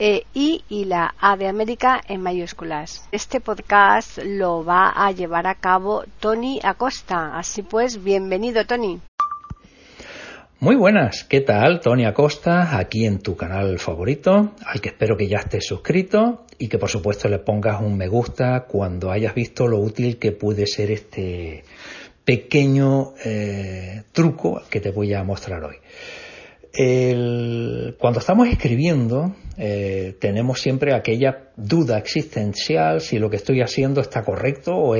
e I y la A de América en mayúsculas. Este podcast lo va a llevar a cabo Tony Acosta. Así pues, bienvenido Tony. Muy buenas, ¿qué tal? Tony Acosta, aquí en tu canal favorito, al que espero que ya estés suscrito y que por supuesto le pongas un me gusta cuando hayas visto lo útil que puede ser este pequeño eh, truco que te voy a mostrar hoy. El, cuando estamos escribiendo, eh, tenemos siempre aquella duda existencial si lo que estoy haciendo está correcto o,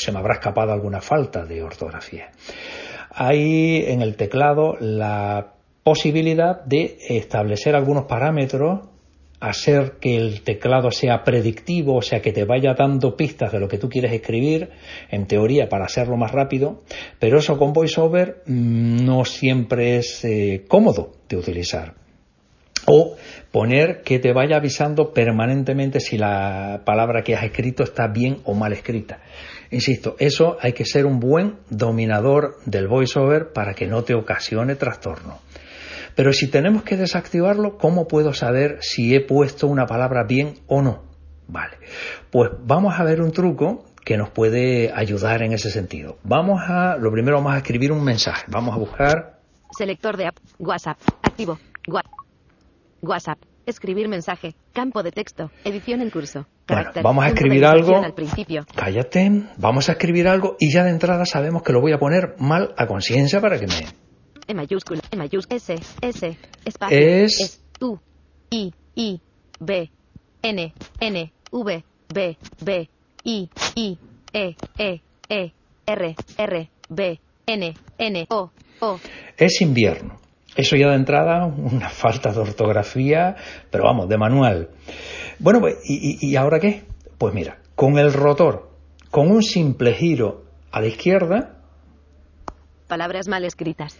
se me habrá escapado alguna falta de ortografía. Hay en el teclado la posibilidad de establecer algunos parámetros hacer que el teclado sea predictivo, o sea, que te vaya dando pistas de lo que tú quieres escribir, en teoría, para hacerlo más rápido, pero eso con VoiceOver mm, no siempre es eh, cómodo de utilizar. O poner que te vaya avisando permanentemente si la palabra que has escrito está bien o mal escrita. Insisto, eso hay que ser un buen dominador del VoiceOver para que no te ocasione trastorno. Pero si tenemos que desactivarlo, ¿cómo puedo saber si he puesto una palabra bien o no? Vale, pues vamos a ver un truco que nos puede ayudar en ese sentido. Vamos a, lo primero vamos a escribir un mensaje. Vamos a buscar. Selector de app, WhatsApp, activo, WhatsApp, escribir mensaje, campo de texto, edición en curso. Bueno, vamos a escribir algo. Al principio. Cállate, vamos a escribir algo y ya de entrada sabemos que lo voy a poner mal a conciencia para que me e mayúscula, E mayúscula, S, S, espacio, es, U, I, I, B, N, N, V, B, B, I, I, E, E, E, R, R, B, N, N, O, O. Es invierno. Eso ya de entrada, una falta de ortografía, pero vamos, de manual. Bueno, pues, ¿y, y ahora qué? Pues mira, con el rotor, con un simple giro a la izquierda. Palabras mal escritas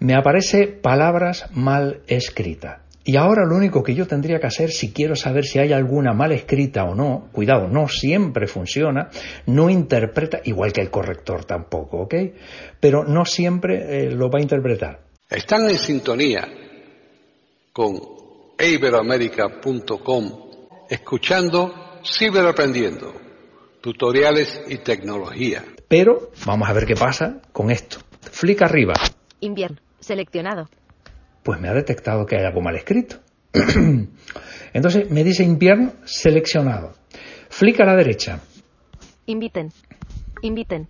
me aparece palabras mal escritas. Y ahora lo único que yo tendría que hacer si quiero saber si hay alguna mal escrita o no, cuidado, no siempre funciona, no interpreta, igual que el corrector tampoco, ¿ok? Pero no siempre eh, lo va a interpretar. Están en sintonía con iberoamerica.com, escuchando Ciberaprendiendo, tutoriales y tecnología. Pero vamos a ver qué pasa con esto. Flick arriba. Invierno. Seleccionado. Pues me ha detectado que hay algo mal escrito. Entonces me dice invierno seleccionado. Flick a la derecha. Inviten. Inviten.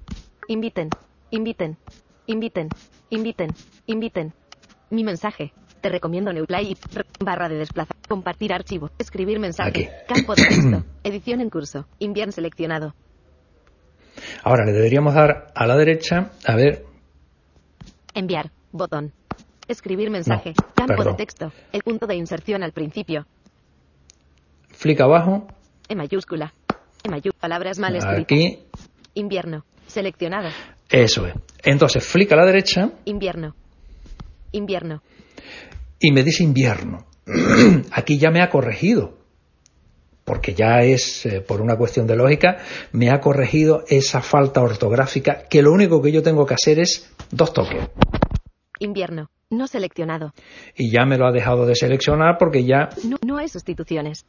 Inviten. Inviten. Inviten. Inviten. Inviten. Mi mensaje. Te recomiendo Neuplay barra de desplazar. Compartir archivo. Escribir mensaje. Campo de texto. Edición en curso. Invierno seleccionado. Ahora le deberíamos dar a la derecha. A ver. Enviar. Botón. Escribir mensaje. Campo de texto. El punto de inserción al principio. Flick abajo. En mayúscula. En mayúscula. Palabras mal escritas. Aquí. Invierno. Seleccionado. Eso es. Entonces, flick a la derecha. Invierno. Invierno. Y me dice invierno. Aquí ya me ha corregido. Porque ya es, eh, por una cuestión de lógica, me ha corregido esa falta ortográfica que lo único que yo tengo que hacer es dos toques. Invierno. No seleccionado. Y ya me lo ha dejado de seleccionar porque ya... No, no hay sustituciones.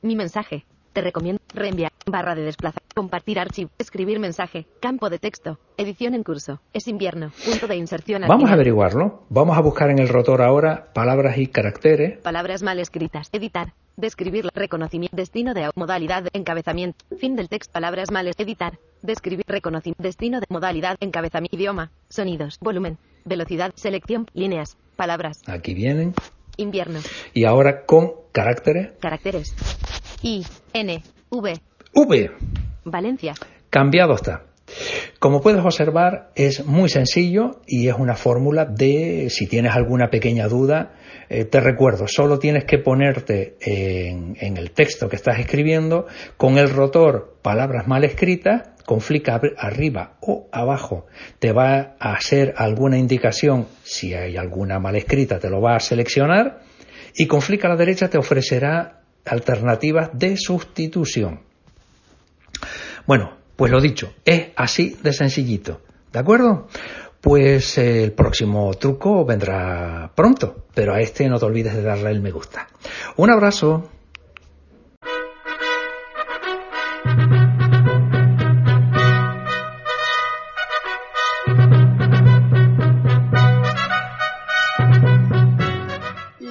Mi mensaje. Te recomiendo reenviar, barra de desplazar, compartir archivo, escribir mensaje, campo de texto, edición en curso. Es invierno, punto de inserción. Vamos a averiguarlo. Vamos a buscar en el rotor ahora palabras y caracteres. Palabras mal escritas. Editar. Describir. Reconocimiento. Destino de modalidad. Encabezamiento. Fin del texto. Palabras mal. Editar. Describir. Reconocimiento. Destino de modalidad. Encabezamiento. Idioma. Sonidos. Volumen. Velocidad. Selección. Líneas. Palabras. Aquí vienen. Invierno. Y ahora con caracteres. Caracteres. I, N, V. V. Valencia. Cambiado está. Como puedes observar, es muy sencillo y es una fórmula de, si tienes alguna pequeña duda, eh, te recuerdo, solo tienes que ponerte en, en, el texto que estás escribiendo con el rotor palabras mal escritas, con flick arriba o abajo, te va a hacer alguna indicación, si hay alguna mal escrita te lo va a seleccionar y con flick a la derecha te ofrecerá alternativas de sustitución. Bueno, pues lo dicho, es así de sencillito. ¿De acuerdo? Pues el próximo truco vendrá pronto, pero a este no te olvides de darle el me gusta. Un abrazo.